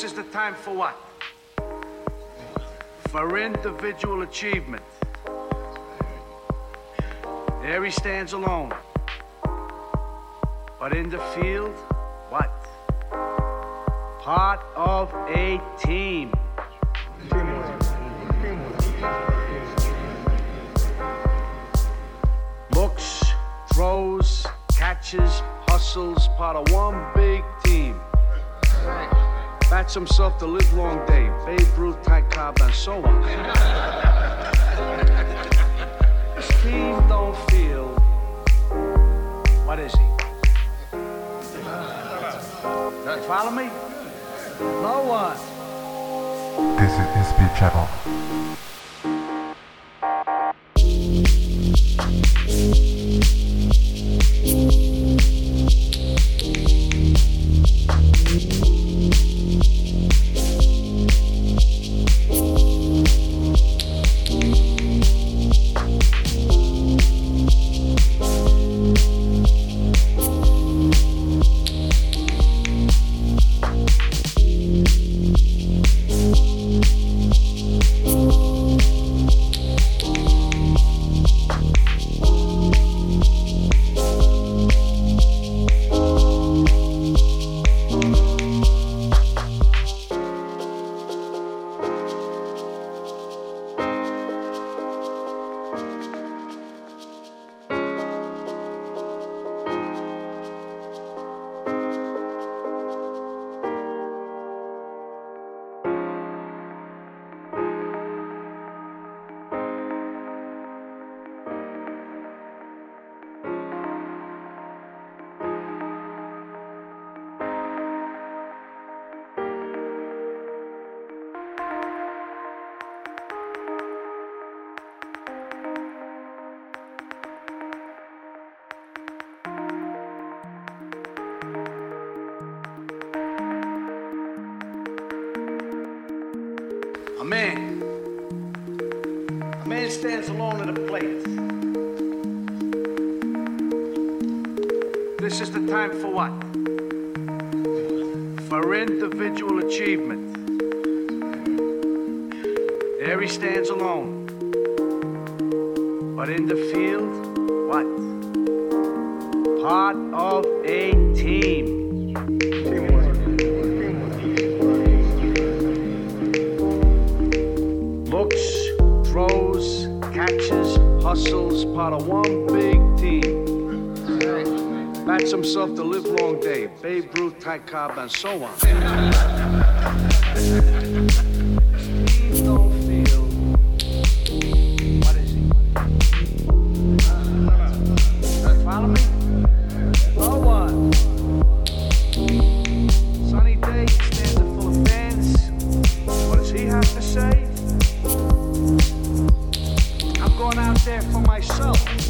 This is the time for what? For individual achievement. There he stands alone. But in the field, what? Part of a team. Looks, throws, catches, hustles, part of one. Bats himself the live long day. Babe Ruth, Ty Cobb, and so on. Team don't feel. What is he? Follow me? No one. This is SP Channel. Stands alone at a place. This is the time for what? For individual achievement. There he stands alone. But in the field, what? Himself the live long day. Babe Ruth, Ty Cobb, and so on. Follow me? One. Sunny day, full of fans. What does he have to say? I'm going out there for myself.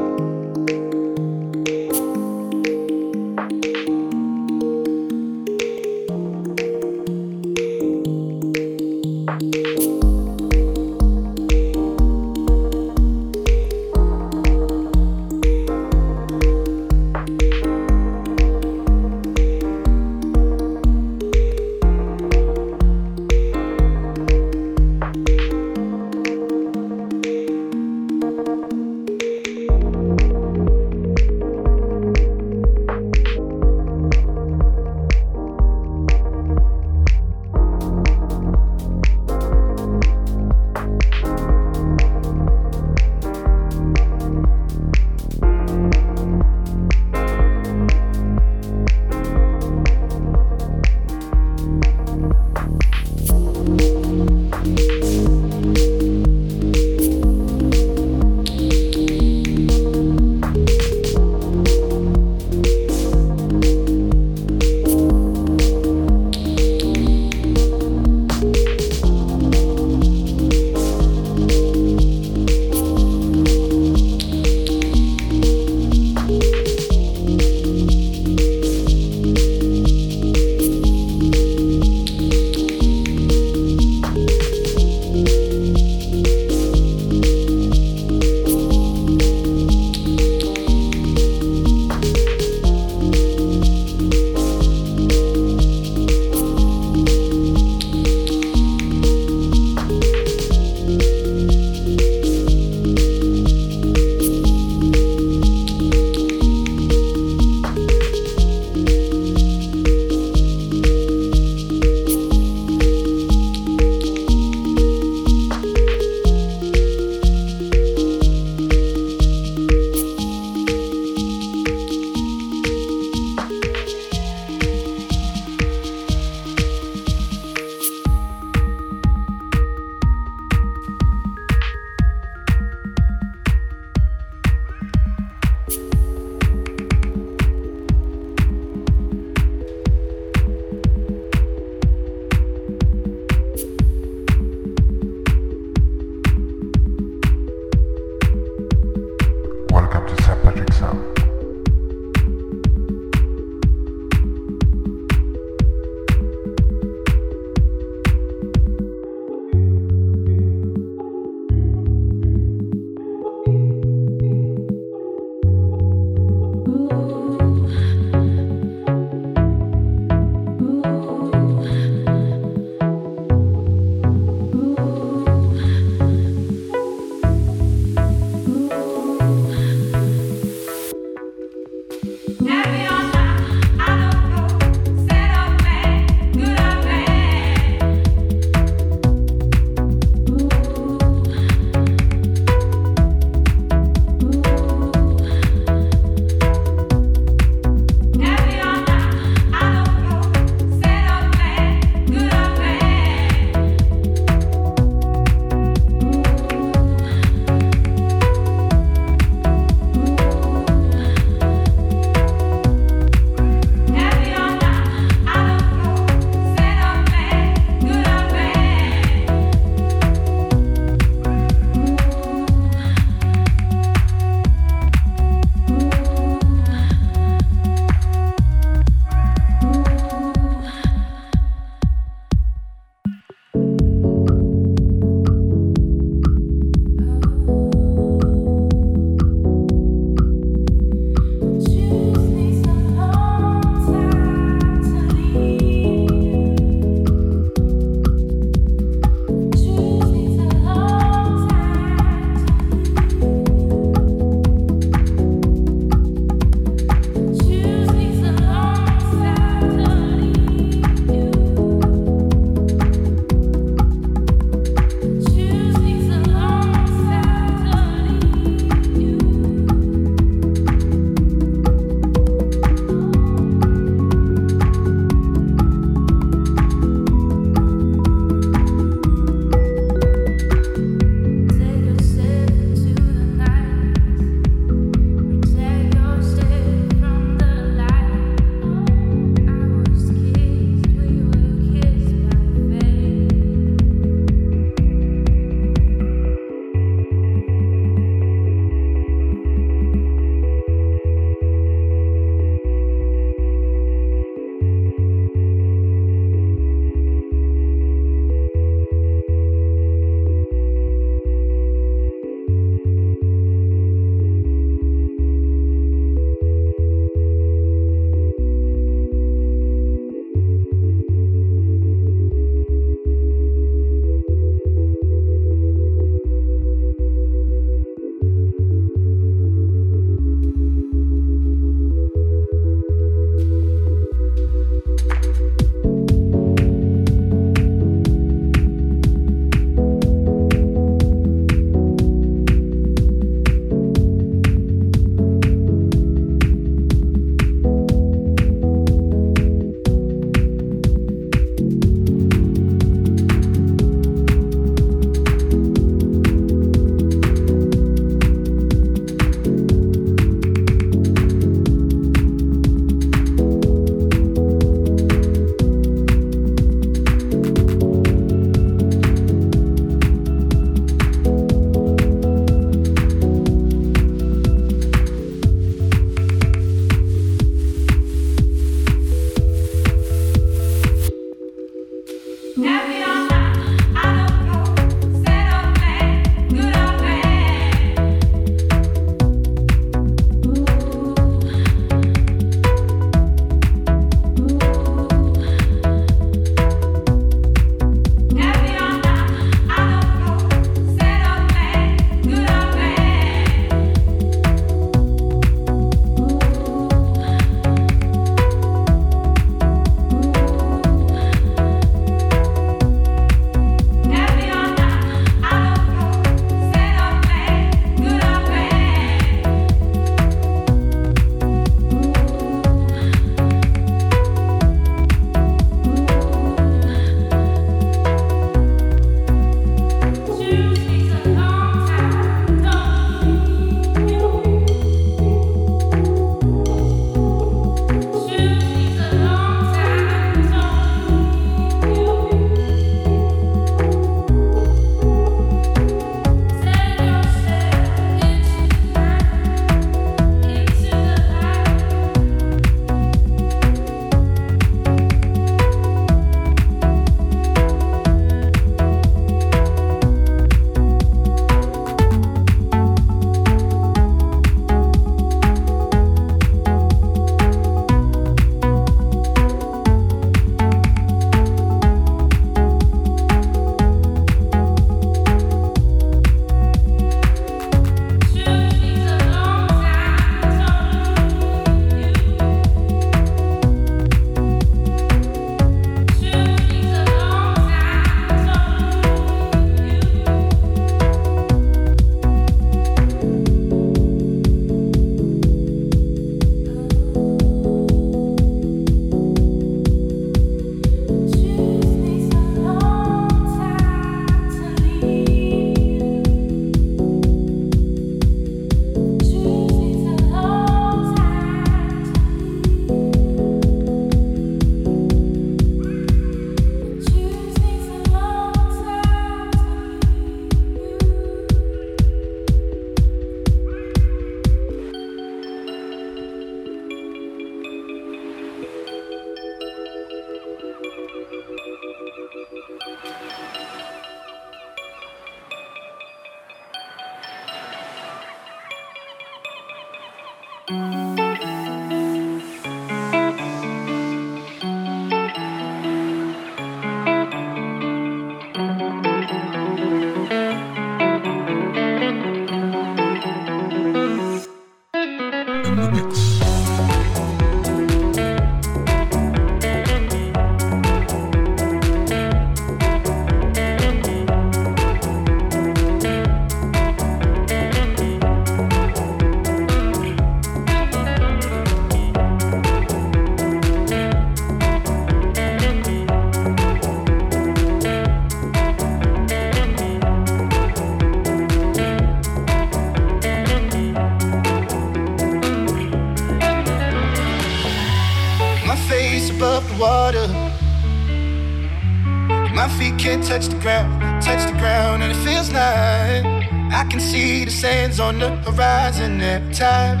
Time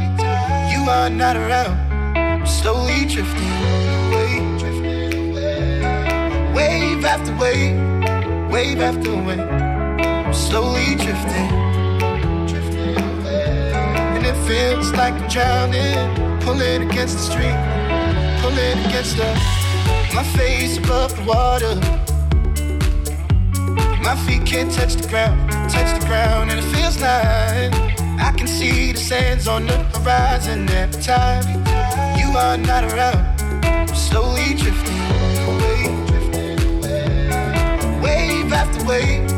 you are not around. I'm slowly drifting away. Wave after wave, wave after wave. I'm slowly drifting. And it feels like I'm drowning, pulling against the stream, pulling against the. My face above the water. My feet can't touch the ground, touch the ground, and it feels like can see the sands on the horizon every time you are not around. I'm slowly drifting away, drifting away. Wave after wave,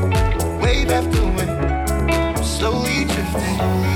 wave after wave. I'm slowly drifting.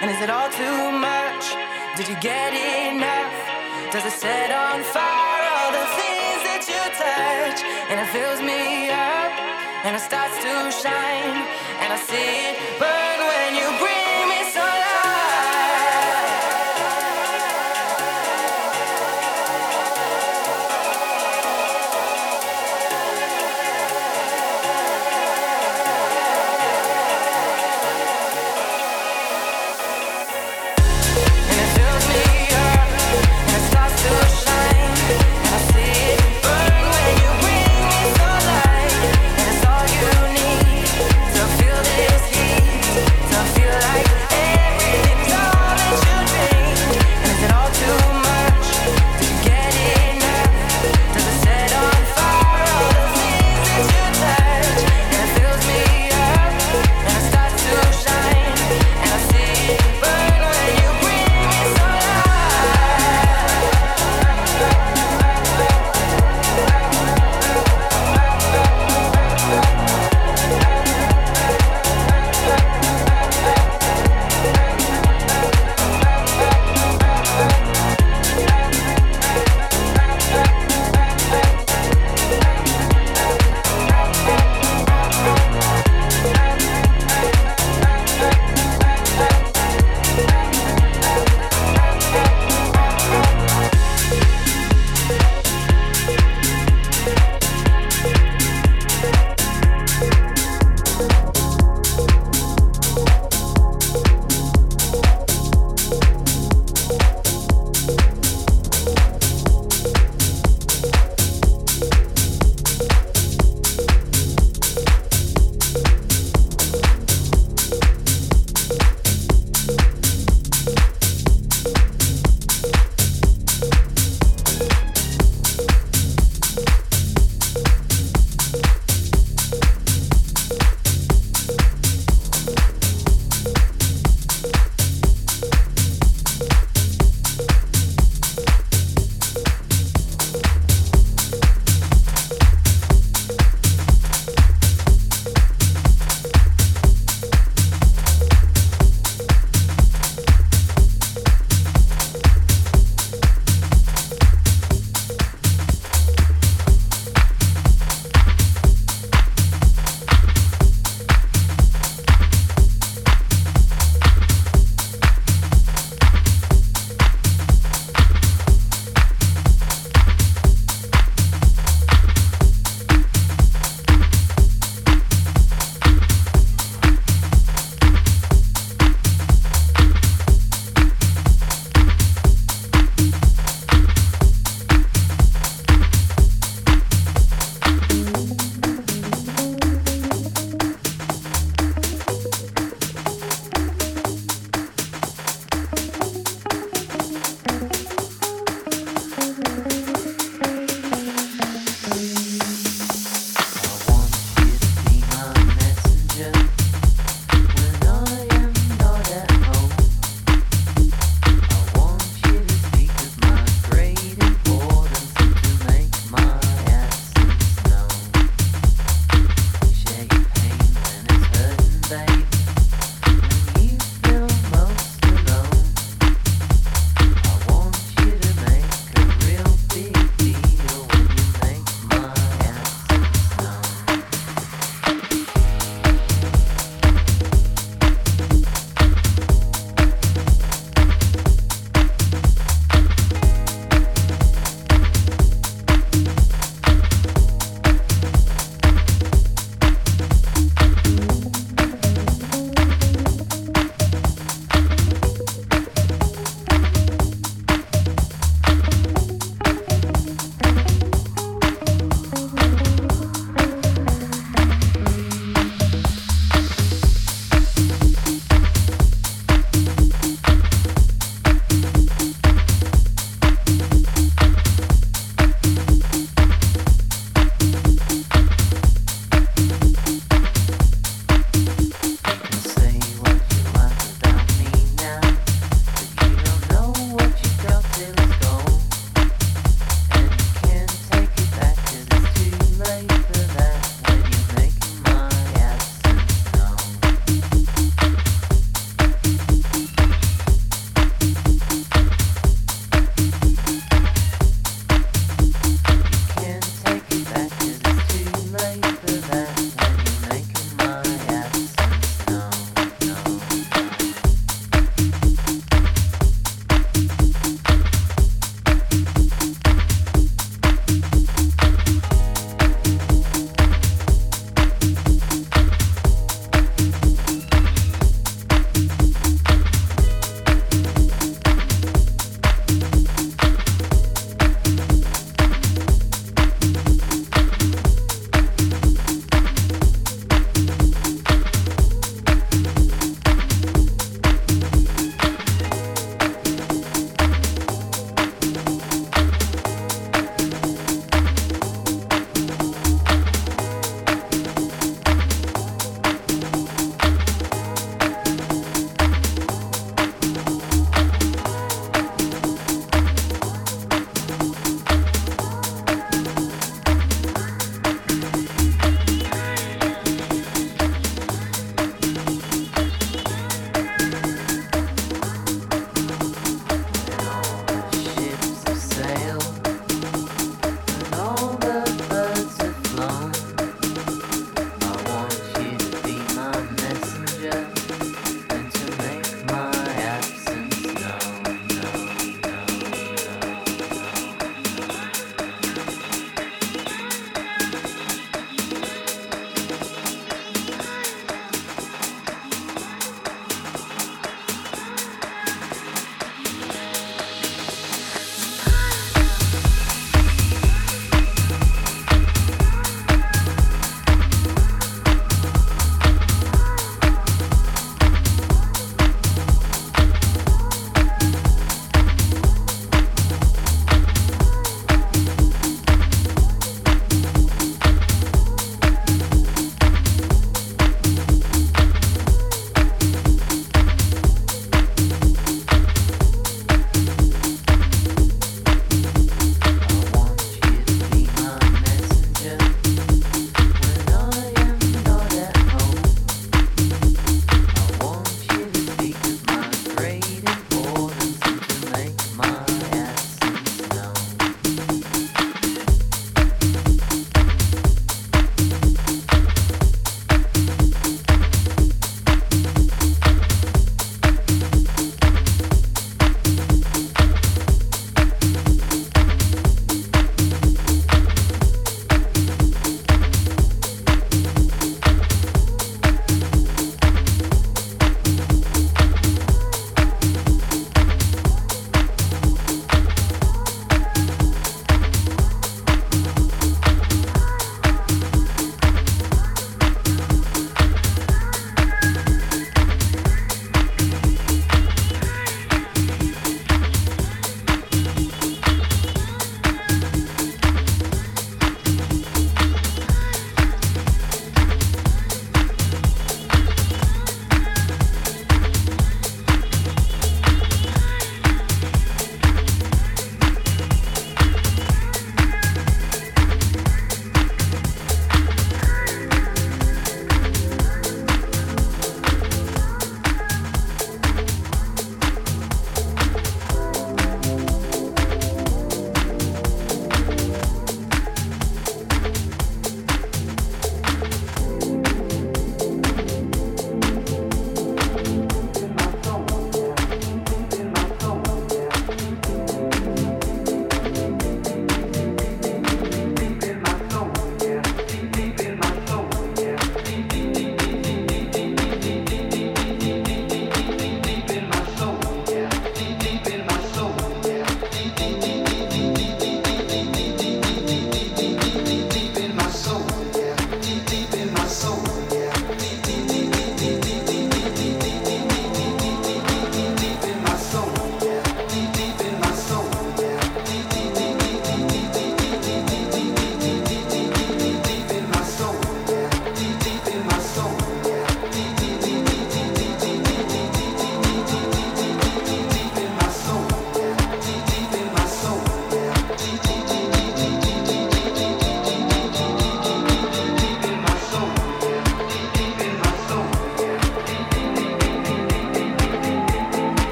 And is it all too much? Did you get enough? Does it set on fire all the things that you touch? And it fills me up, and it starts to shine, and I see it burn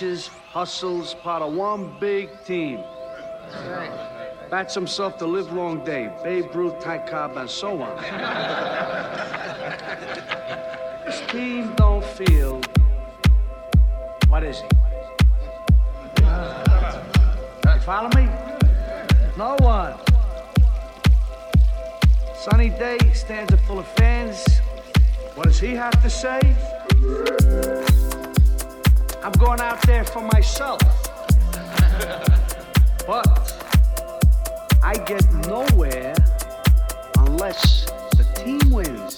hustles, part of one big team. Bats himself the live long day. Babe Ruth, Ty Cobb, and so on. this team don't feel. What is he? You follow me? No one. Sunny day, stands full of fans. What does he have to say? I'm going out there for myself. but I get nowhere unless the team wins.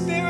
Spirit.